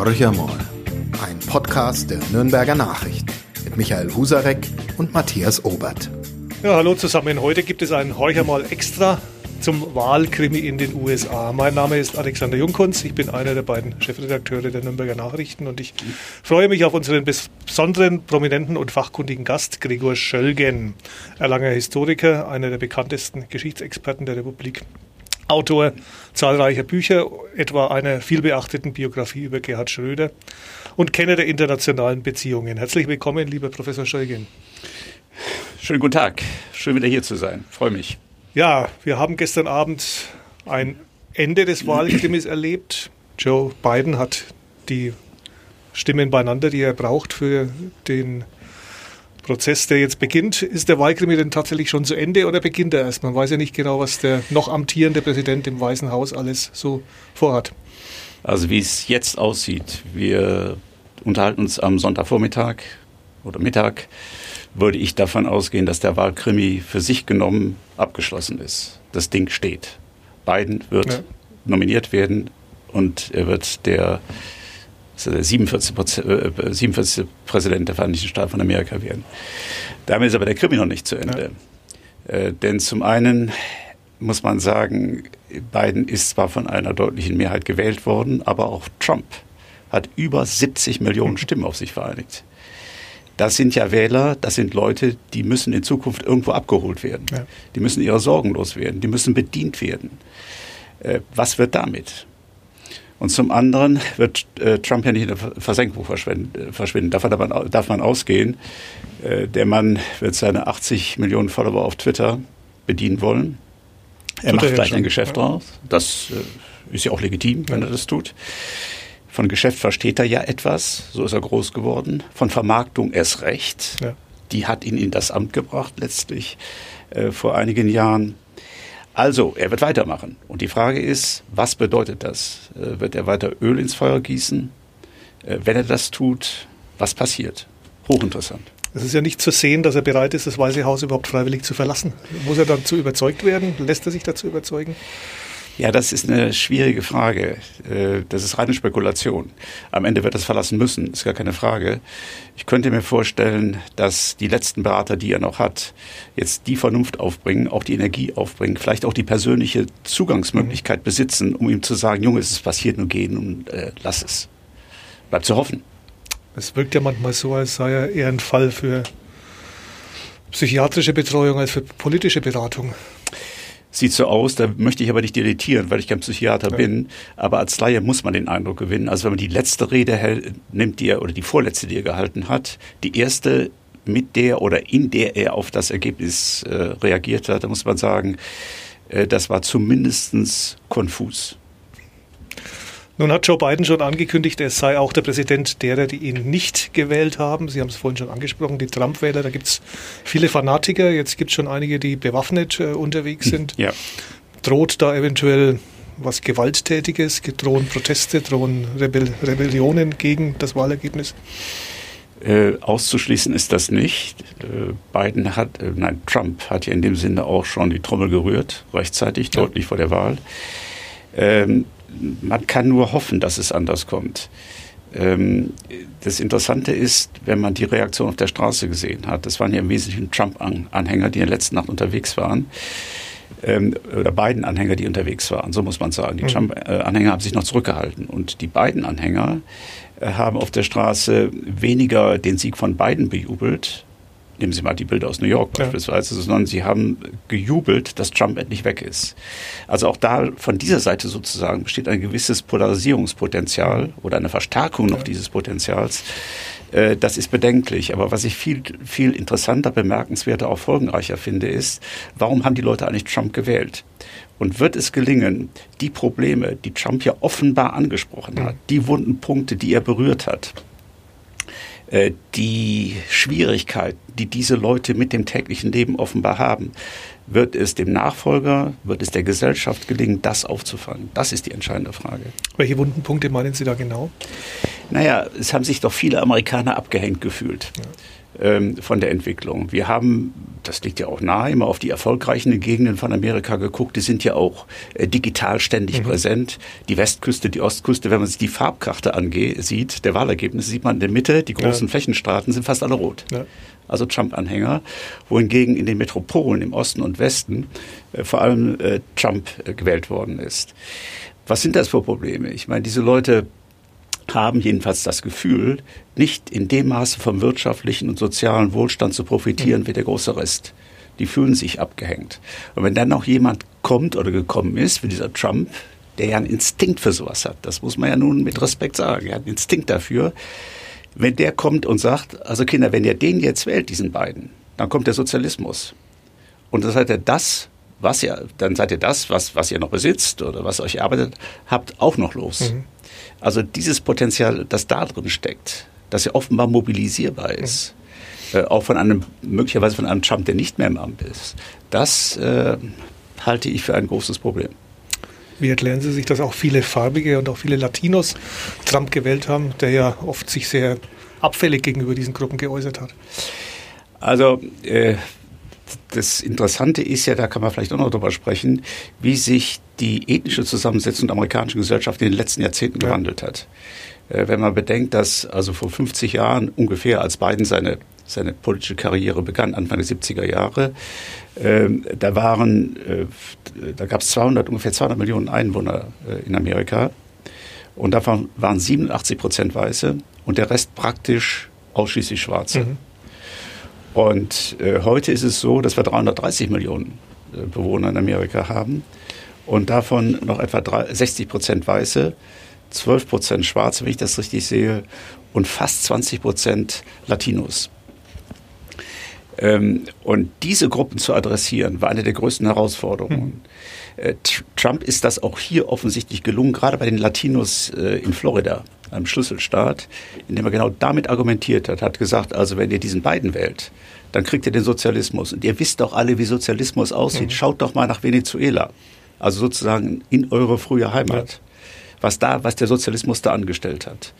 Horch einmal. Ein Podcast der Nürnberger Nachrichten mit Michael Husarek und Matthias Obert. Ja, hallo zusammen. Heute gibt es einen Horch einmal extra zum Wahlkrimi in den USA. Mein Name ist Alexander Jungkunz. Ich bin einer der beiden Chefredakteure der Nürnberger Nachrichten und ich freue mich auf unseren besonderen, prominenten und fachkundigen Gast, Gregor Schölgen, erlanger Historiker, einer der bekanntesten Geschichtsexperten der Republik. Autor zahlreicher Bücher, etwa einer vielbeachteten Biografie über Gerhard Schröder und Kenner der internationalen Beziehungen. Herzlich willkommen, lieber Professor Schölgen. Schönen guten Tag. Schön wieder hier zu sein. Freue mich. Ja, wir haben gestern Abend ein Ende des Wahlkrimis erlebt. Joe Biden hat die Stimmen beieinander, die er braucht für den Prozess, der jetzt beginnt. Ist der Wahlkrimi denn tatsächlich schon zu Ende oder beginnt er erst? Man weiß ja nicht genau, was der noch amtierende Präsident im Weißen Haus alles so vorhat. Also wie es jetzt aussieht, wir unterhalten uns am Sonntagvormittag oder Mittag, würde ich davon ausgehen, dass der Wahlkrimi für sich genommen abgeschlossen ist. Das Ding steht. Biden wird ja. nominiert werden und er wird der der 47, äh, 47 Präsident der Vereinigten Staaten von Amerika werden. Damit ist aber der Krimi noch nicht zu Ende. Ja. Äh, denn zum einen muss man sagen, Biden ist zwar von einer deutlichen Mehrheit gewählt worden, aber auch Trump hat über 70 Millionen Stimmen auf sich vereinigt. Das sind ja Wähler, das sind Leute, die müssen in Zukunft irgendwo abgeholt werden. Ja. Die müssen ihrer Sorgen loswerden, die müssen bedient werden. Äh, was wird damit? Und zum anderen wird äh, Trump ja nicht in der Versenkung verschwinden. verschwinden. Davon darf man, darf man ausgehen. Äh, der Mann wird seine 80 Millionen Follower auf Twitter bedienen wollen. Er macht vielleicht ein Geschäft ja. draus. Das äh, ist ja auch legitim, wenn ja. er das tut. Von Geschäft versteht er ja etwas, so ist er groß geworden. Von Vermarktung erst recht. Ja. Die hat ihn in das Amt gebracht, letztlich äh, vor einigen Jahren. Also, er wird weitermachen. Und die Frage ist, was bedeutet das? Äh, wird er weiter Öl ins Feuer gießen? Äh, wenn er das tut, was passiert? Hochinteressant. Es ist ja nicht zu sehen, dass er bereit ist, das Weiße Haus überhaupt freiwillig zu verlassen. Muss er dazu überzeugt werden? Lässt er sich dazu überzeugen? Ja, das ist eine schwierige Frage. Äh, das ist reine Spekulation. Am Ende wird es verlassen müssen, ist gar keine Frage. Ich könnte mir vorstellen, dass die letzten Berater, die er noch hat, jetzt die Vernunft aufbringen, auch die Energie aufbringen, vielleicht auch die persönliche Zugangsmöglichkeit besitzen, um ihm zu sagen, Junge, es ist passiert, nur gehen und äh, lass es. Bleibt zu hoffen. Es wirkt ja manchmal so, als sei er eher ein Fall für psychiatrische Betreuung als für politische Beratung sieht so aus, da möchte ich aber nicht irritieren, weil ich kein Psychiater ja. bin. Aber als Laie muss man den Eindruck gewinnen. Also wenn man die letzte Rede hält, nimmt, die er, oder die vorletzte, die er gehalten hat, die erste, mit der oder in der er auf das Ergebnis äh, reagiert hat, da muss man sagen, äh, das war zumindestens konfus. Nun hat Joe Biden schon angekündigt, er sei auch der Präsident derer, die ihn nicht gewählt haben. Sie haben es vorhin schon angesprochen, die Trump-Wähler, da gibt es viele Fanatiker. Jetzt gibt es schon einige, die bewaffnet äh, unterwegs hm, sind. Ja. Droht da eventuell was Gewalttätiges? Drohen Proteste, drohen Rebell Rebellionen gegen das Wahlergebnis? Äh, auszuschließen ist das nicht. Äh, Biden hat, äh, nein, Trump hat ja in dem Sinne auch schon die Trommel gerührt, rechtzeitig, ja. deutlich vor der Wahl. Ähm, man kann nur hoffen, dass es anders kommt. Ähm, das Interessante ist, wenn man die Reaktion auf der Straße gesehen hat, das waren ja im Wesentlichen Trump-Anhänger, die in der letzten Nacht unterwegs waren, ähm, oder beiden Anhänger, die unterwegs waren, so muss man sagen. Die mhm. Trump-Anhänger haben sich noch zurückgehalten und die beiden Anhänger äh, haben auf der Straße weniger den Sieg von Biden bejubelt, nehmen Sie mal die Bilder aus New York beispielsweise, ja. sondern sie haben gejubelt, dass Trump endlich weg ist. Also auch da von dieser Seite sozusagen besteht ein gewisses Polarisierungspotenzial oder eine Verstärkung noch dieses Potenzials. Äh, das ist bedenklich. Aber was ich viel, viel interessanter, bemerkenswerter, auch folgenreicher finde, ist, warum haben die Leute eigentlich Trump gewählt? Und wird es gelingen, die Probleme, die Trump ja offenbar angesprochen hat, die wunden Punkte, die er berührt hat, die Schwierigkeit, die diese Leute mit dem täglichen Leben offenbar haben, wird es dem Nachfolger, wird es der Gesellschaft gelingen, das aufzufangen? Das ist die entscheidende Frage. Welche wunden Punkte meinen Sie da genau? Naja, es haben sich doch viele Amerikaner abgehängt gefühlt. Ja ähm, von der Entwicklung. Wir haben, das liegt ja auch nahe, immer auf die erfolgreichen Gegenden von Amerika geguckt. Die sind ja auch äh, digital ständig mhm. präsent. Die Westküste, die Ostküste, wenn man sich die Farbkarte ansieht, der Wahlergebnisse, sieht man in der Mitte, die großen ja. Flächenstaaten sind fast alle rot. Ja. Also Trump-Anhänger, wohingegen in den Metropolen im Osten und Westen äh, vor allem äh, Trump äh, gewählt worden ist. Was sind das für Probleme? Ich meine, diese Leute haben jedenfalls das Gefühl, nicht in dem Maße vom wirtschaftlichen und sozialen Wohlstand zu profitieren mhm. wie der große Rest. Die fühlen sich abgehängt. Und wenn dann noch jemand kommt oder gekommen ist, wie dieser Trump, der ja einen Instinkt für sowas hat, das muss man ja nun mit Respekt sagen, er hat einen Instinkt dafür, wenn der kommt und sagt, also Kinder, wenn ihr den jetzt wählt, diesen beiden, dann kommt der Sozialismus. Und dann seid ihr das, was ihr, dann seid ihr das, was, was ihr noch besitzt oder was euch erarbeitet habt, auch noch los. Mhm. Also dieses Potenzial, das da drin steckt, das ja offenbar mobilisierbar ist, mhm. äh, auch von einem, möglicherweise von einem Trump, der nicht mehr im Amt ist, das äh, halte ich für ein großes Problem. Wie erklären Sie sich, dass auch viele Farbige und auch viele Latinos Trump gewählt haben, der ja oft sich sehr abfällig gegenüber diesen Gruppen geäußert hat? Also äh, das Interessante ist ja, da kann man vielleicht auch noch drüber sprechen, wie sich die ethnische Zusammensetzung der amerikanischen Gesellschaft in den letzten Jahrzehnten ja. gewandelt hat. Äh, wenn man bedenkt, dass also vor 50 Jahren ungefähr, als Biden seine, seine politische Karriere begann, Anfang der 70er Jahre, äh, da waren, äh, da gab es 200, ungefähr 200 Millionen Einwohner äh, in Amerika und davon waren 87 Prozent Weiße und der Rest praktisch ausschließlich Schwarze. Mhm. Und äh, heute ist es so, dass wir 330 Millionen äh, Bewohner in Amerika haben und davon noch etwa 60 Prozent Weiße, 12 Prozent Schwarze, wenn ich das richtig sehe, und fast 20 Prozent Latinos. Ähm, und diese Gruppen zu adressieren, war eine der größten Herausforderungen. Hm. Äh, Trump ist das auch hier offensichtlich gelungen, gerade bei den Latinos äh, in Florida, einem Schlüsselstaat, in dem er genau damit argumentiert hat, hat gesagt, also wenn ihr diesen beiden wählt, dann kriegt ihr den Sozialismus. Und ihr wisst doch alle, wie Sozialismus aussieht. Mhm. Schaut doch mal nach Venezuela also sozusagen in eure frühe Heimat. Ja. Was da, was der Sozialismus da angestellt hat.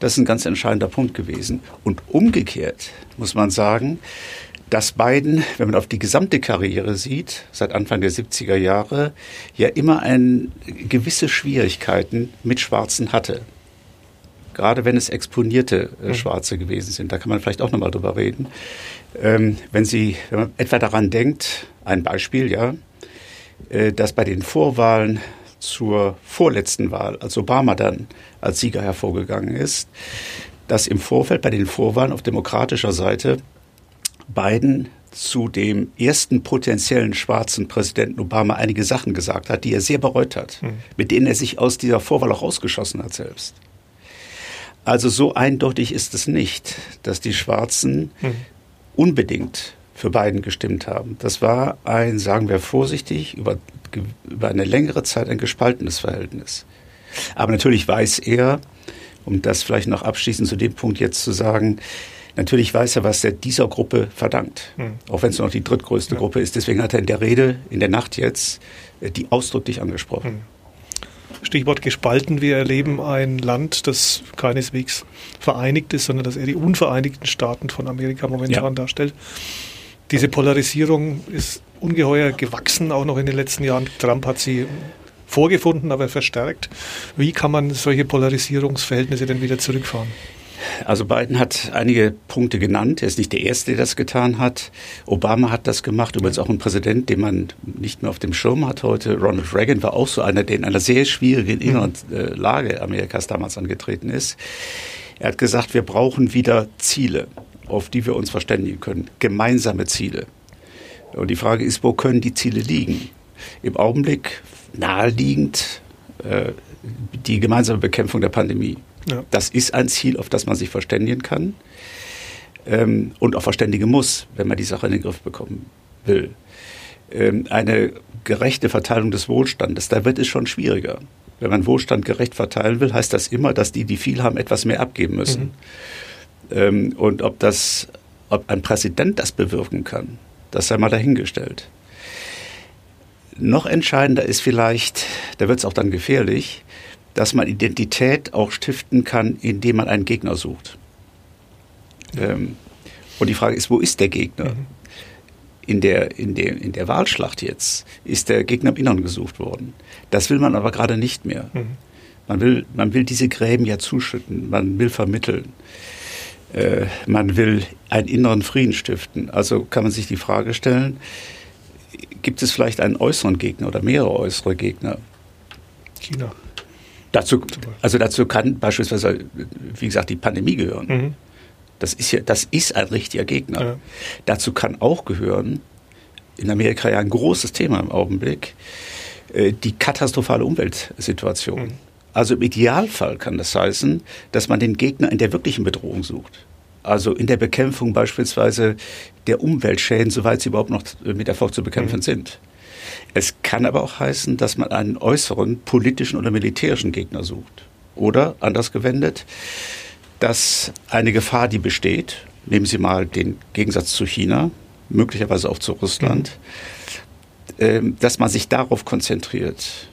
Das ist ein ganz entscheidender Punkt gewesen. Und umgekehrt muss man sagen, dass Biden, wenn man auf die gesamte Karriere sieht, seit Anfang der 70er Jahre, ja immer ein, gewisse Schwierigkeiten mit Schwarzen hatte. Gerade wenn es exponierte äh, mhm. Schwarze gewesen sind. Da kann man vielleicht auch nochmal drüber reden. Ähm, wenn Sie, wenn man etwa daran denkt, ein Beispiel, ja, äh, dass bei den Vorwahlen zur vorletzten Wahl, als Obama dann als Sieger hervorgegangen ist, dass im Vorfeld bei den Vorwahlen auf demokratischer Seite Biden zu dem ersten potenziellen schwarzen Präsidenten Obama einige Sachen gesagt hat, die er sehr bereut hat, mhm. mit denen er sich aus dieser Vorwahl auch rausgeschossen hat selbst. Also so eindeutig ist es nicht, dass die Schwarzen mhm. unbedingt für Biden gestimmt haben. Das war ein, sagen wir vorsichtig, über, über eine längere Zeit ein gespaltenes Verhältnis. Aber natürlich weiß er, um das vielleicht noch abschließend zu dem Punkt jetzt zu sagen, natürlich weiß er, was er dieser Gruppe verdankt. Mhm. Auch wenn es noch die drittgrößte ja. Gruppe ist. Deswegen hat er in der Rede, in der Nacht jetzt, äh, die ausdrücklich angesprochen. Mhm. Stichwort gespalten. Wir erleben ein Land, das keineswegs vereinigt ist, sondern das eher die unvereinigten Staaten von Amerika momentan ja. darstellt. Diese Polarisierung ist ungeheuer gewachsen, auch noch in den letzten Jahren. Trump hat sie vorgefunden, aber verstärkt. Wie kann man solche Polarisierungsverhältnisse denn wieder zurückfahren? Also Biden hat einige Punkte genannt. Er ist nicht der Erste, der das getan hat. Obama hat das gemacht. Übrigens auch ein Präsident, den man nicht mehr auf dem Schirm hat heute. Ronald Reagan war auch so einer, der in einer sehr schwierigen mhm. inneren äh, Lage Amerikas damals angetreten ist. Er hat gesagt, wir brauchen wieder Ziele auf die wir uns verständigen können. Gemeinsame Ziele. Und die Frage ist, wo können die Ziele liegen? Im Augenblick naheliegend äh, die gemeinsame Bekämpfung der Pandemie. Ja. Das ist ein Ziel, auf das man sich verständigen kann ähm, und auch verständigen muss, wenn man die Sache in den Griff bekommen will. Ähm, eine gerechte Verteilung des Wohlstandes, da wird es schon schwieriger. Wenn man Wohlstand gerecht verteilen will, heißt das immer, dass die, die viel haben, etwas mehr abgeben müssen. Mhm. Ähm, und ob das, ob ein Präsident das bewirken kann, das sei mal dahingestellt. Noch entscheidender ist vielleicht, da wird es auch dann gefährlich, dass man Identität auch stiften kann, indem man einen Gegner sucht. Ähm, und die Frage ist, wo ist der Gegner? Mhm. In der, in, der, in der Wahlschlacht jetzt ist der Gegner im Inneren gesucht worden. Das will man aber gerade nicht mehr. Mhm. Man, will, man will diese Gräben ja zuschütten, man will vermitteln, äh, man will einen inneren Frieden stiften. Also kann man sich die Frage stellen, gibt es vielleicht einen äußeren Gegner oder mehrere äußere Gegner? China. Dazu, also dazu kann beispielsweise, wie gesagt, die Pandemie gehören. Mhm. Das ist ja, das ist ein richtiger Gegner. Ja. Dazu kann auch gehören, in Amerika ja ein großes Thema im Augenblick, äh, die katastrophale Umweltsituation. Mhm. Also im Idealfall kann das heißen, dass man den Gegner in der wirklichen Bedrohung sucht. Also in der Bekämpfung beispielsweise der Umweltschäden, soweit sie überhaupt noch mit Erfolg zu bekämpfen mhm. sind. Es kann aber auch heißen, dass man einen äußeren politischen oder militärischen Gegner sucht. Oder, anders gewendet, dass eine Gefahr, die besteht, nehmen Sie mal den Gegensatz zu China, möglicherweise auch zu Russland, mhm. dass man sich darauf konzentriert.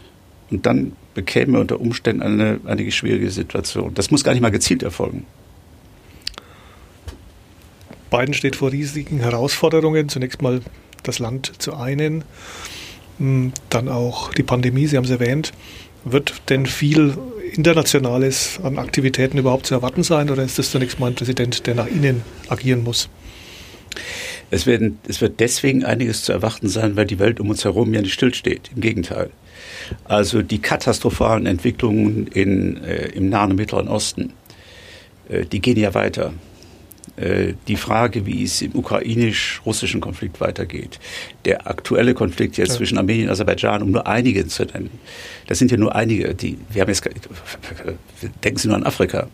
Und dann bekäme unter Umständen eine, eine schwierige Situation. Das muss gar nicht mal gezielt erfolgen. Biden steht vor riesigen Herausforderungen. Zunächst mal das Land zu einen, dann auch die Pandemie, Sie haben es erwähnt. Wird denn viel Internationales an Aktivitäten überhaupt zu erwarten sein oder ist das zunächst mal ein Präsident, der nach innen agieren muss? Es, werden, es wird deswegen einiges zu erwarten sein, weil die Welt um uns herum ja nicht stillsteht. Im Gegenteil. Also die katastrophalen Entwicklungen in, äh, im Nahen und Mittleren Osten, äh, die gehen ja weiter. Äh, die Frage, wie es im ukrainisch-russischen Konflikt weitergeht. Der aktuelle Konflikt jetzt ja. zwischen Armenien und Aserbaidschan, um nur einige zu nennen. Das sind ja nur einige, die, wir haben jetzt, denken Sie nur an Afrika.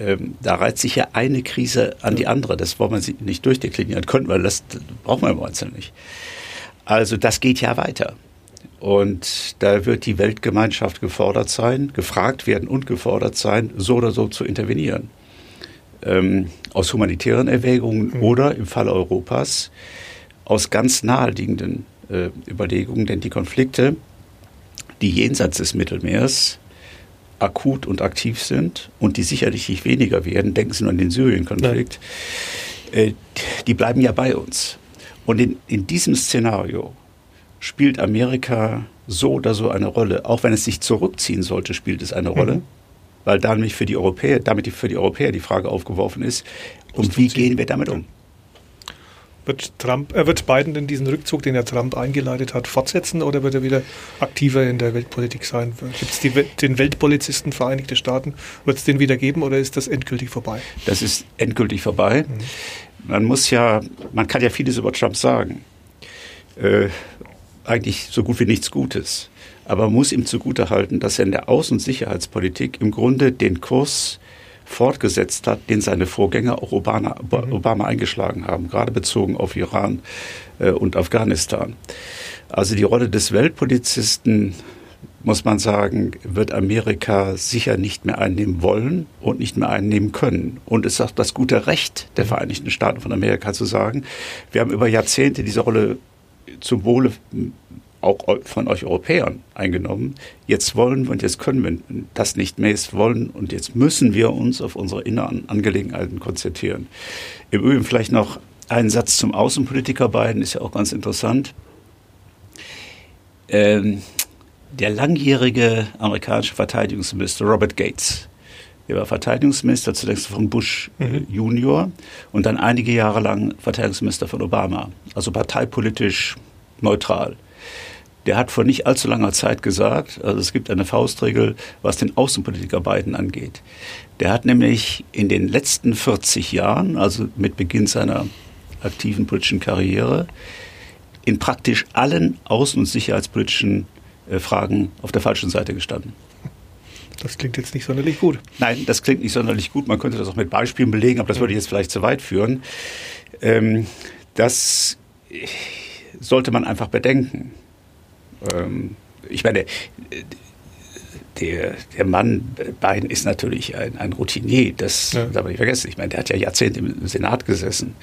Ähm, da reiht sich ja eine Krise an die andere. Das wollen wir nicht durchdeklinieren können, weil das brauchen wir im Einzelnen nicht. Also das geht ja weiter. Und da wird die Weltgemeinschaft gefordert sein, gefragt werden und gefordert sein, so oder so zu intervenieren ähm, aus humanitären Erwägungen mhm. oder im Fall Europas aus ganz naheliegenden äh, Überlegungen, denn die Konflikte, die jenseits des Mittelmeers akut und aktiv sind und die sicherlich nicht weniger werden, denken Sie nur an den Syrien-Konflikt, äh, die bleiben ja bei uns. Und in, in diesem Szenario spielt Amerika so oder so eine Rolle. Auch wenn es sich zurückziehen sollte, spielt es eine Rolle. Mhm weil damit für die Europäer, damit für die Europäer die Frage aufgeworfen ist, und wie gehen wir damit um? Wird, Trump, äh, wird Biden denn diesen Rückzug, den er Trump eingeleitet hat, fortsetzen oder wird er wieder aktiver in der Weltpolitik sein? Gibt es den Weltpolizisten Vereinigte Staaten? Wird es den wieder geben oder ist das endgültig vorbei? Das ist endgültig vorbei. Mhm. Man muss ja, man kann ja vieles über Trump sagen. Äh, eigentlich so gut wie nichts Gutes. Aber man muss ihm zugutehalten, dass er in der Außen- und Sicherheitspolitik im Grunde den Kurs fortgesetzt hat, den seine Vorgänger auch Obama, mhm. Obama eingeschlagen haben, gerade bezogen auf Iran äh, und Afghanistan. Also die Rolle des Weltpolizisten, muss man sagen, wird Amerika sicher nicht mehr einnehmen wollen und nicht mehr einnehmen können. Und es ist auch das gute Recht der Vereinigten Staaten von Amerika zu sagen, wir haben über Jahrzehnte diese Rolle zum Wohle auch von euch Europäern eingenommen. Jetzt wollen wir und jetzt können wir das nicht mehr jetzt wollen und jetzt müssen wir uns auf unsere inneren Angelegenheiten konzentrieren. Im Übrigen vielleicht noch einen Satz zum Außenpolitiker beiden, ist ja auch ganz interessant. Ähm, der langjährige amerikanische Verteidigungsminister Robert Gates, der war Verteidigungsminister zunächst von Bush äh, mhm. Junior und dann einige Jahre lang Verteidigungsminister von Obama, also parteipolitisch neutral der hat vor nicht allzu langer Zeit gesagt, also es gibt eine Faustregel, was den Außenpolitiker Biden angeht. Der hat nämlich in den letzten 40 Jahren, also mit Beginn seiner aktiven politischen Karriere, in praktisch allen außen- und sicherheitspolitischen äh, Fragen auf der falschen Seite gestanden. Das klingt jetzt nicht sonderlich gut. Nein, das klingt nicht sonderlich gut. Man könnte das auch mit Beispielen belegen, aber das würde jetzt vielleicht zu weit führen. Ähm, das sollte man einfach bedenken ähm, ich meine, der, der Mann Biden ist natürlich ein, ein Routinier, das ja. darf man nicht vergessen. Ich meine, der hat ja Jahrzehnte im Senat gesessen,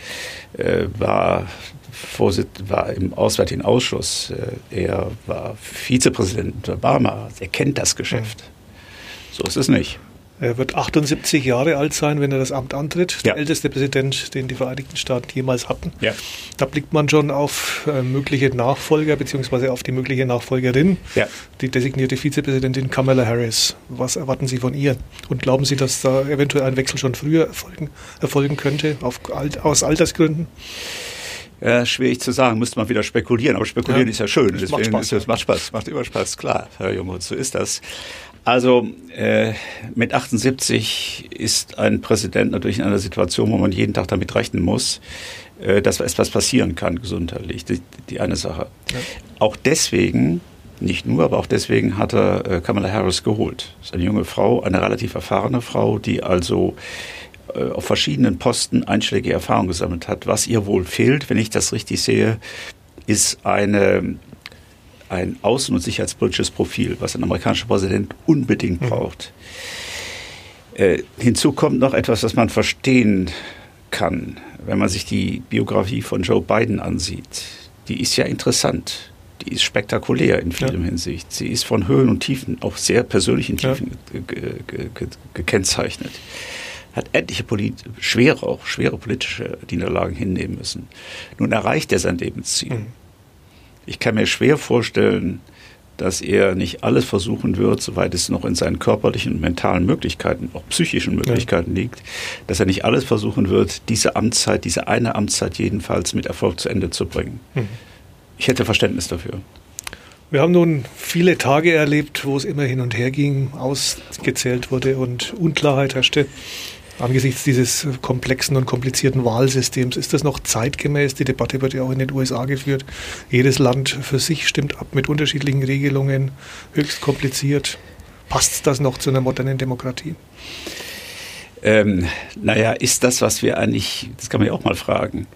äh, war, Vorsitz, war im Auswärtigen Ausschuss, äh, er war Vizepräsident Obama, er kennt das Geschäft. So ist es nicht. Er wird 78 Jahre alt sein, wenn er das Amt antritt. Der älteste Präsident, den die Vereinigten Staaten jemals hatten. Ja. Da blickt man schon auf äh, mögliche Nachfolger beziehungsweise auf die mögliche Nachfolgerin, ja. die designierte Vizepräsidentin Kamala Harris. Was erwarten Sie von ihr? Und glauben Sie, dass da eventuell ein Wechsel schon früher erfolgen, erfolgen könnte, auf, aus Altersgründen? Ja, schwierig zu sagen, müsste man wieder spekulieren, aber spekulieren ja. ist ja schön. Das Deswegen macht Spaß. Das macht Spaß, macht immer Spaß, klar, Herr Junge, so ist das. Also äh, mit 78 ist ein Präsident natürlich in einer Situation, wo man jeden Tag damit rechnen muss, äh, dass etwas passieren kann gesundheitlich. Die, die eine Sache. Ja. Auch deswegen, nicht nur, aber auch deswegen hat er äh, Kamala Harris geholt. Das ist eine junge Frau, eine relativ erfahrene Frau, die also äh, auf verschiedenen Posten einschlägige Erfahrung gesammelt hat. Was ihr wohl fehlt, wenn ich das richtig sehe, ist eine ein außen- und sicherheitspolitisches Profil, was ein amerikanischer Präsident unbedingt mhm. braucht. Äh, hinzu kommt noch etwas, was man verstehen kann, wenn man sich die Biografie von Joe Biden ansieht. Die ist ja interessant. Die ist spektakulär in vielem ja. Hinsicht. Sie ist von Höhen und Tiefen, auch sehr persönlichen Tiefen ja. gekennzeichnet. Hat etliche schwere, auch schwere politische Niederlagen hinnehmen müssen. Nun erreicht er sein Lebensziel. Mhm. Ich kann mir schwer vorstellen, dass er nicht alles versuchen wird, soweit es noch in seinen körperlichen und mentalen Möglichkeiten, auch psychischen Möglichkeiten ja. liegt, dass er nicht alles versuchen wird, diese Amtszeit, diese eine Amtszeit jedenfalls mit Erfolg zu Ende zu bringen. Mhm. Ich hätte Verständnis dafür. Wir haben nun viele Tage erlebt, wo es immer hin und her ging, ausgezählt wurde und Unklarheit herrschte. Angesichts dieses komplexen und komplizierten Wahlsystems, ist das noch zeitgemäß? Die Debatte wird ja auch in den USA geführt. Jedes Land für sich stimmt ab mit unterschiedlichen Regelungen, höchst kompliziert. Passt das noch zu einer modernen Demokratie? Ähm, naja, ist das, was wir eigentlich, das kann man ja auch mal fragen,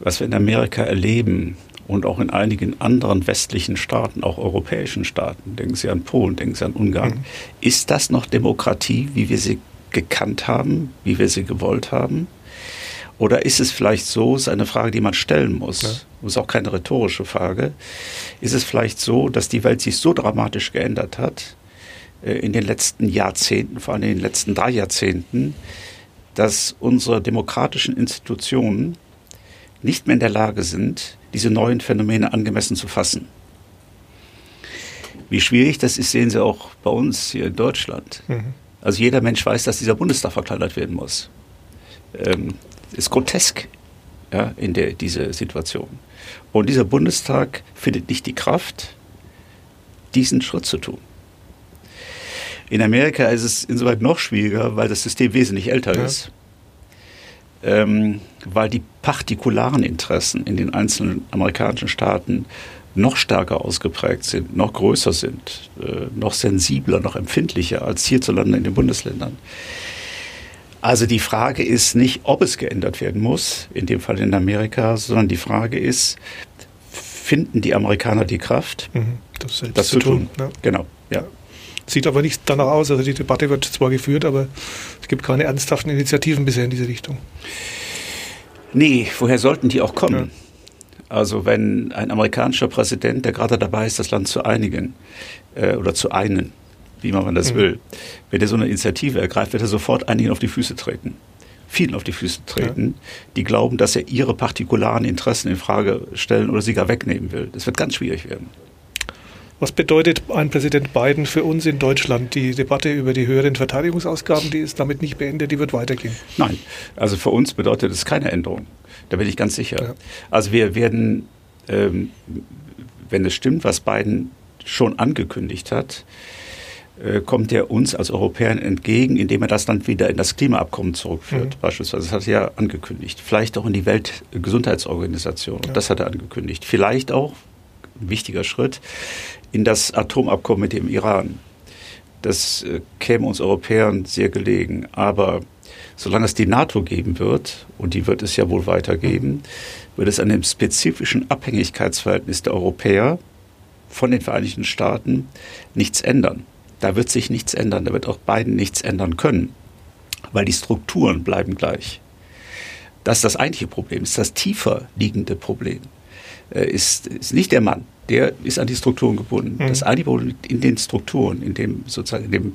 was wir in Amerika erleben und auch in einigen anderen westlichen Staaten, auch europäischen Staaten, denken Sie an Polen, denken Sie an Ungarn, mhm. ist das noch Demokratie, wie wir sie gekannt haben, wie wir sie gewollt haben? Oder ist es vielleicht so, ist eine Frage, die man stellen muss, ja. ist auch keine rhetorische Frage, ist es vielleicht so, dass die Welt sich so dramatisch geändert hat äh, in den letzten Jahrzehnten, vor allem in den letzten drei Jahrzehnten, dass unsere demokratischen Institutionen nicht mehr in der Lage sind, diese neuen Phänomene angemessen zu fassen. Wie schwierig das ist, sehen Sie auch bei uns hier in Deutschland. Mhm. Also jeder Mensch weiß, dass dieser Bundestag verkleinert werden muss. Ähm, ist grotesk ja, in der, diese Situation. Und dieser Bundestag findet nicht die Kraft, diesen Schritt zu tun. In Amerika ist es insoweit noch schwieriger, weil das System wesentlich älter ja. ist. Ähm, weil die partikularen Interessen in den einzelnen amerikanischen Staaten noch stärker ausgeprägt sind, noch größer sind, äh, noch sensibler, noch empfindlicher als hierzulande in den Bundesländern. Also die Frage ist nicht, ob es geändert werden muss, in dem Fall in Amerika, sondern die Frage ist, finden die Amerikaner die Kraft, mhm, das, das, zu tun? tun. Ja. Genau, ja. Sieht aber nicht danach aus. Also die Debatte wird zwar geführt, aber es gibt keine ernsthaften Initiativen bisher in diese Richtung. Nee, woher sollten die auch kommen? Ja. Also wenn ein amerikanischer Präsident, der gerade dabei ist, das Land zu einigen äh, oder zu einen, wie man das mhm. will, wenn er so eine Initiative ergreift, wird er sofort einigen auf die Füße treten. Vielen auf die Füße treten, ja. die glauben, dass er ihre partikularen Interessen in Frage stellen oder sie gar wegnehmen will. Das wird ganz schwierig werden. Was bedeutet ein Präsident Biden für uns in Deutschland? Die Debatte über die höheren Verteidigungsausgaben, die ist damit nicht beendet, die wird weitergehen. Nein, also für uns bedeutet es keine Änderung. Da bin ich ganz sicher. Ja. Also wir werden, ähm, wenn es stimmt, was Biden schon angekündigt hat, äh, kommt er uns als Europäern entgegen, indem er das Land wieder in das Klimaabkommen zurückführt, mhm. beispielsweise. Das hat er ja angekündigt. Vielleicht auch in die Weltgesundheitsorganisation. Ja. Das hat er angekündigt. Vielleicht auch, ein wichtiger Schritt, in das Atomabkommen mit dem Iran. Das äh, käme uns Europäern sehr gelegen. Aber solange es die NATO geben wird, und die wird es ja wohl weitergeben, wird es an dem spezifischen Abhängigkeitsverhältnis der Europäer von den Vereinigten Staaten nichts ändern. Da wird sich nichts ändern, da wird auch Biden nichts ändern können, weil die Strukturen bleiben gleich. Das ist das eigentliche Problem, ist das tiefer liegende Problem. Äh, ist, ist nicht der Mann, der ist an die Strukturen gebunden. Mhm. Das eigentliche Problem in den Strukturen, in dem sozusagen in dem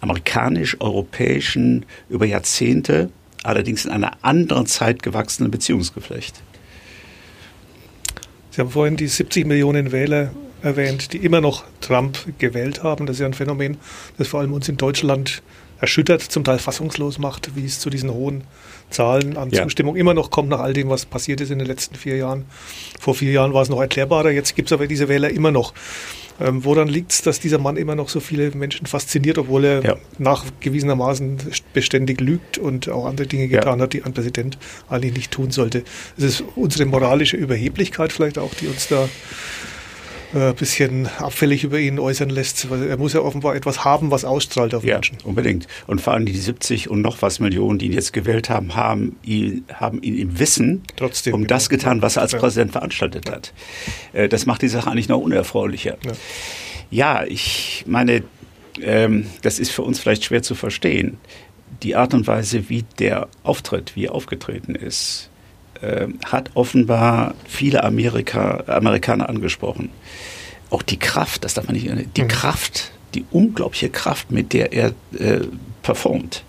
amerikanisch-europäischen über Jahrzehnte, allerdings in einer anderen Zeit gewachsenen Beziehungsgeflecht. Sie haben vorhin die 70 Millionen Wähler erwähnt, die immer noch Trump gewählt haben. Das ist ja ein Phänomen, das vor allem uns in Deutschland erschüttert, zum Teil fassungslos macht, wie es zu diesen hohen Zahlen an ja. Zustimmung immer noch kommt nach all dem, was passiert ist in den letzten vier Jahren. Vor vier Jahren war es noch erklärbarer, jetzt gibt es aber diese Wähler immer noch. Ähm, woran liegt es, dass dieser Mann immer noch so viele Menschen fasziniert, obwohl er ja. nachgewiesenermaßen beständig lügt und auch andere Dinge getan ja. hat, die ein Präsident eigentlich nicht tun sollte? Es ist unsere moralische Überheblichkeit vielleicht auch, die uns da äh, bisschen abfällig über ihn äußern lässt. Er muss ja offenbar etwas haben, was ausstrahlt auf ja, Menschen. Unbedingt. Und vor allem die 70 und noch was Millionen, die ihn jetzt gewählt haben, haben ihn, haben ihn im Wissen Trotzdem, um genau. das getan, was er als ja. Präsident veranstaltet hat. Äh, das macht die Sache eigentlich noch unerfreulicher. Ja, ja ich meine, ähm, das ist für uns vielleicht schwer zu verstehen. Die Art und Weise, wie der auftritt, wie er aufgetreten ist, äh, hat offenbar viele Amerika, Amerikaner angesprochen. Auch die Kraft, das darf man nicht, die mhm. Kraft, die unglaubliche Kraft, mit der er äh, performt.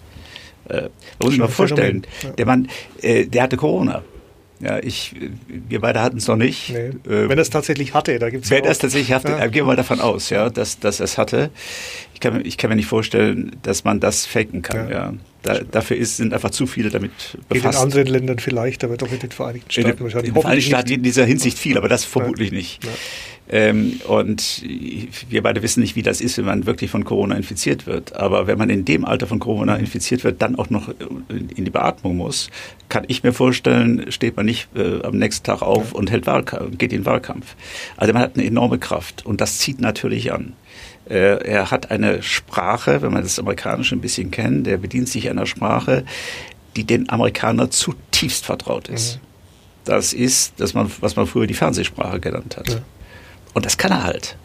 Äh, muss ich mal vorstellen, ja. der Mann, äh, der hatte Corona. Ja, ich, wir beide hatten es noch nicht. Nee. Wenn er es tatsächlich hatte, da gibt es Wenn er es tatsächlich hatte, ja. gehen wir mal davon aus, ja, dass, dass er es hatte. Ich kann, ich kann mir nicht vorstellen, dass man das faken kann. Ja. ja. Da, dafür ist, sind einfach zu viele damit befasst. In anderen Ländern vielleicht, aber doch in den Vereinigten Staaten in, wahrscheinlich. In den Vereinigten Staaten in dieser Hinsicht viel, aber das vermutlich nicht. Ähm, und wir beide wissen nicht, wie das ist, wenn man wirklich von Corona infiziert wird. Aber wenn man in dem Alter von Corona mhm. infiziert wird, dann auch noch in die Beatmung muss, kann ich mir vorstellen, steht man nicht äh, am nächsten Tag auf ja. und hält Wahlkampf, geht in den Wahlkampf. Also man hat eine enorme Kraft und das zieht natürlich an. Äh, er hat eine Sprache, wenn man das Amerikanische ein bisschen kennt, der bedient sich einer Sprache, die den Amerikanern zutiefst vertraut ist. Mhm. Das ist, dass man, was man früher die Fernsehsprache genannt hat. Ja. Und das kann er halt.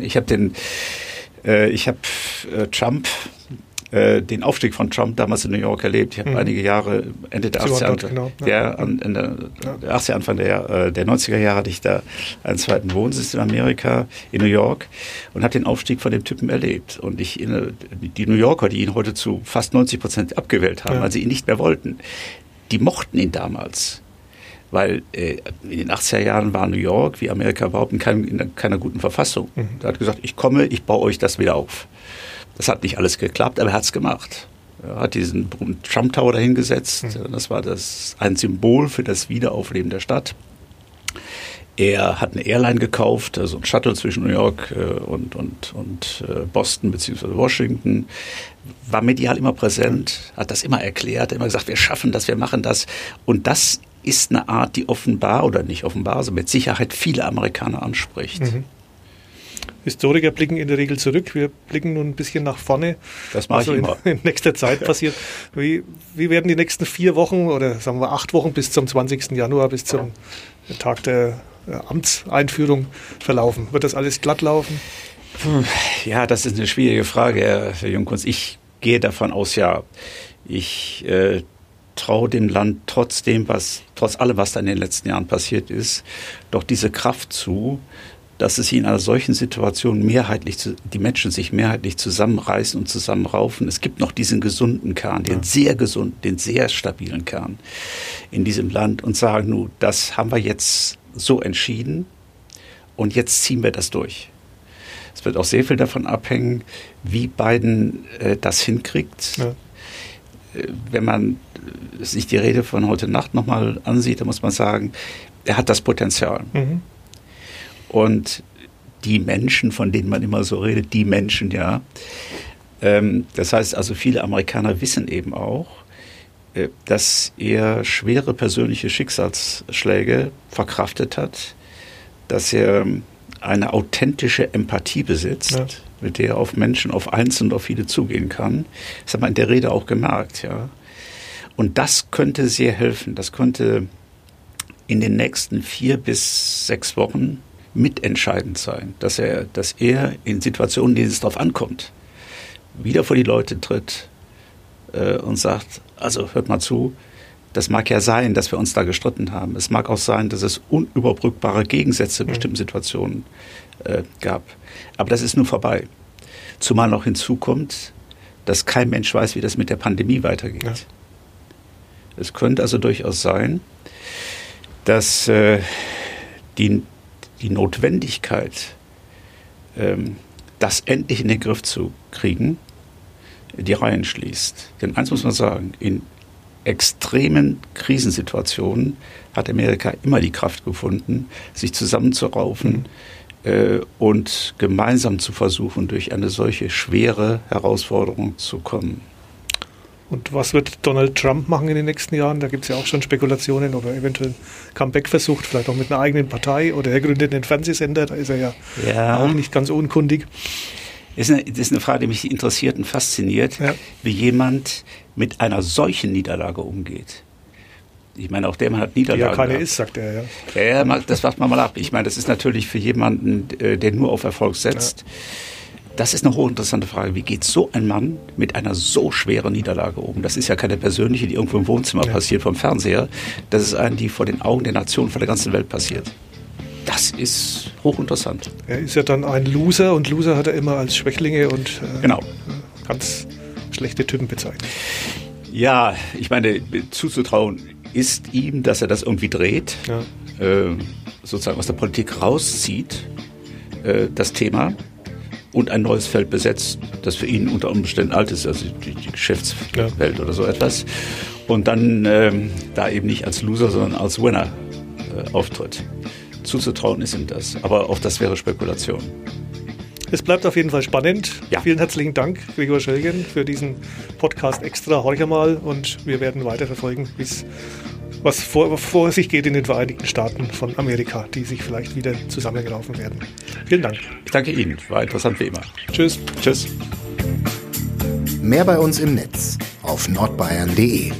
Ich habe den, äh, ich habe äh, Trump äh, den Aufstieg von Trump damals in New York erlebt. Ich habe mhm. einige Jahre, Ende der 80er, dort, genau. ja. ja, an, der, der 80er, Anfang der, äh, der 90er Jahre hatte ich da einen zweiten Wohnsitz in Amerika, in New York und habe den Aufstieg von dem Typen erlebt. Und ich, die New Yorker, die ihn heute zu fast 90 Prozent abgewählt haben, ja. weil sie ihn nicht mehr wollten, die mochten ihn damals weil äh, in den 80er Jahren war New York, wie Amerika überhaupt, in, kein, in keiner guten Verfassung. Mhm. Er hat gesagt, ich komme, ich baue euch das wieder auf. Das hat nicht alles geklappt, aber er hat es gemacht. Er hat diesen Trump Tower dahingesetzt. Mhm. Das war das, ein Symbol für das Wiederaufleben der Stadt. Er hat eine Airline gekauft, also ein Shuttle zwischen New York äh, und, und, und äh, Boston bzw. Washington. War medial immer präsent, hat das immer erklärt, immer gesagt, wir schaffen das, wir machen das. Und das ist eine Art, die offenbar oder nicht offenbar, also mit Sicherheit viele Amerikaner anspricht. Mhm. Historiker blicken in der Regel zurück. Wir blicken nun ein bisschen nach vorne. Das mache also ich immer. In, in nächster Zeit passiert. Wie, wie werden die nächsten vier Wochen oder sagen wir acht Wochen bis zum 20. Januar, bis zum Tag der Amtseinführung verlaufen? Wird das alles glatt laufen? Ja, das ist eine schwierige Frage, Herr Jungkunst. Ich gehe davon aus, ja. Ich äh, traue dem Land trotzdem, was, trotz allem, was da in den letzten Jahren passiert ist, doch diese Kraft zu, dass es in einer solchen Situation mehrheitlich, zu, die Menschen sich mehrheitlich zusammenreißen und zusammenraufen. Es gibt noch diesen gesunden Kern, den ja. sehr gesunden, den sehr stabilen Kern in diesem Land und sagen, nun, das haben wir jetzt so entschieden und jetzt ziehen wir das durch. Es wird auch sehr viel davon abhängen, wie Biden äh, das hinkriegt. Ja. Äh, wenn man sich die Rede von heute Nacht nochmal ansieht, dann muss man sagen, er hat das Potenzial. Mhm. Und die Menschen, von denen man immer so redet, die Menschen, ja. Ähm, das heißt also, viele Amerikaner wissen eben auch, äh, dass er schwere persönliche Schicksalsschläge verkraftet hat, dass er eine authentische Empathie besitzt, ja. mit der er auf Menschen, auf Einzelne, auf viele zugehen kann. Das hat man in der Rede auch gemerkt, ja. Und das könnte sehr helfen. Das könnte in den nächsten vier bis sechs Wochen mitentscheidend sein, dass er, dass er in Situationen, in denen es darauf ankommt, wieder vor die Leute tritt äh, und sagt, also hört mal zu, Das mag ja sein, dass wir uns da gestritten haben. Es mag auch sein, dass es unüberbrückbare Gegensätze in bestimmten Situationen äh, gab. Aber das ist nun vorbei. Zumal noch hinzukommt, dass kein Mensch weiß, wie das mit der Pandemie weitergeht. Ja. Es könnte also durchaus sein, dass äh, die, die Notwendigkeit, ähm, das endlich in den Griff zu kriegen, die Reihen schließt. Denn eins muss man sagen, in extremen Krisensituationen hat Amerika immer die Kraft gefunden, sich zusammenzuraufen äh, und gemeinsam zu versuchen, durch eine solche schwere Herausforderung zu kommen. Und was wird Donald Trump machen in den nächsten Jahren? Da gibt es ja auch schon Spekulationen, ob er eventuell Comeback versucht, vielleicht auch mit einer eigenen Partei oder er gründet einen Fernsehsender, da ist er ja, ja. auch nicht ganz unkundig. Das ist, eine, das ist eine Frage, die mich interessiert und fasziniert, ja. wie jemand mit einer solchen Niederlage umgeht. Ich meine, auch der Mann hat Niederlagen. Ja, keine ist, sagt er, ja. Ja, das macht man mal ab. Ich meine, das ist natürlich für jemanden, äh, der nur auf Erfolg setzt. Ja. Das ist eine hochinteressante Frage. Wie geht so ein Mann mit einer so schweren Niederlage um? Das ist ja keine persönliche, die irgendwo im Wohnzimmer ja. passiert vom Fernseher. Das ist eine, die vor den Augen der Nation, vor der ganzen Welt passiert das ist hochinteressant. Er ist ja dann ein Loser und Loser hat er immer als Schwächlinge und äh, genau. ganz schlechte Typen bezeichnet. Ja, ich meine, zuzutrauen ist ihm, dass er das irgendwie dreht, ja. äh, sozusagen aus der Politik rauszieht, äh, das Thema, und ein neues Feld besetzt, das für ihn unter Umständen alt ist, also die, die Geschäftswelt ja. oder so etwas. Und dann ähm, da eben nicht als Loser, sondern als Winner äh, auftritt zuzutrauen ist ihm das. Aber auch das wäre Spekulation. Es bleibt auf jeden Fall spannend. Ja. Vielen herzlichen Dank, Gregor Schölgen, für diesen Podcast extra. Horch mal und wir werden weiterverfolgen, bis was vor, vor, sich geht in den Vereinigten Staaten von Amerika, die sich vielleicht wieder zusammengelaufen werden. Vielen Dank. Ich danke Ihnen. War interessant wie immer. Tschüss. Tschüss. Mehr bei uns im Netz auf nordbayern.de.